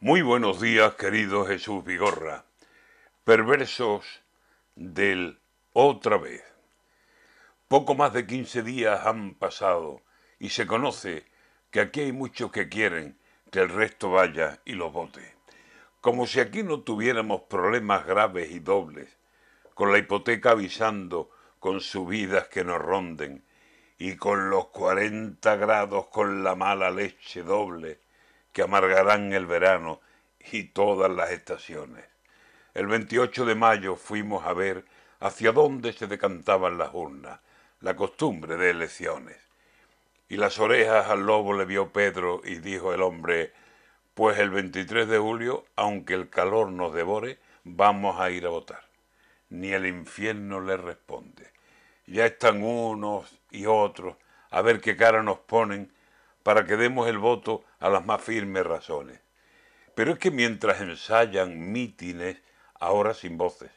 Muy buenos días, querido Jesús Vigorra. Perversos del otra vez. Poco más de 15 días han pasado y se conoce que aquí hay muchos que quieren que el resto vaya y los vote. Como si aquí no tuviéramos problemas graves y dobles, con la hipoteca avisando con subidas que nos ronden y con los 40 grados con la mala leche doble que amargarán el verano y todas las estaciones. El 28 de mayo fuimos a ver hacia dónde se decantaban las urnas, la costumbre de elecciones. Y las orejas al lobo le vio Pedro y dijo el hombre, pues el 23 de julio, aunque el calor nos devore, vamos a ir a votar. Ni el infierno le responde. Ya están unos y otros a ver qué cara nos ponen para que demos el voto a las más firmes razones. Pero es que mientras ensayan mítines, ahora sin voces,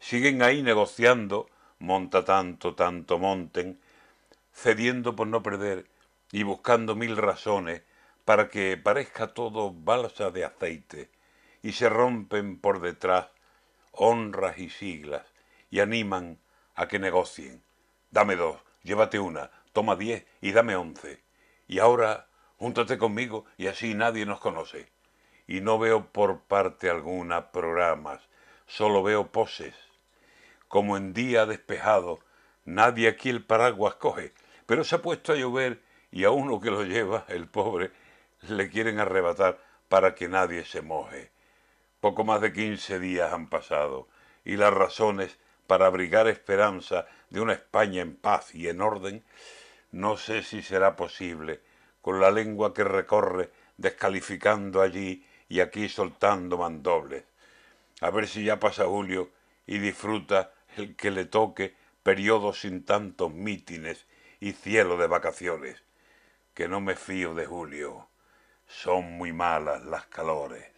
siguen ahí negociando, monta tanto, tanto monten, cediendo por no perder y buscando mil razones para que parezca todo balsa de aceite, y se rompen por detrás honras y siglas, y animan a que negocien. Dame dos, llévate una, toma diez y dame once. Y ahora júntate conmigo y así nadie nos conoce. Y no veo por parte alguna programas, solo veo poses. Como en día despejado, nadie aquí el paraguas coge, pero se ha puesto a llover y a uno que lo lleva, el pobre, le quieren arrebatar para que nadie se moje. Poco más de quince días han pasado y las razones para abrigar esperanza de una España en paz y en orden, no sé si será posible, con la lengua que recorre descalificando allí y aquí soltando mandobles. A ver si ya pasa Julio y disfruta el que le toque periodo sin tantos mítines y cielo de vacaciones. Que no me fío de Julio. Son muy malas las calores.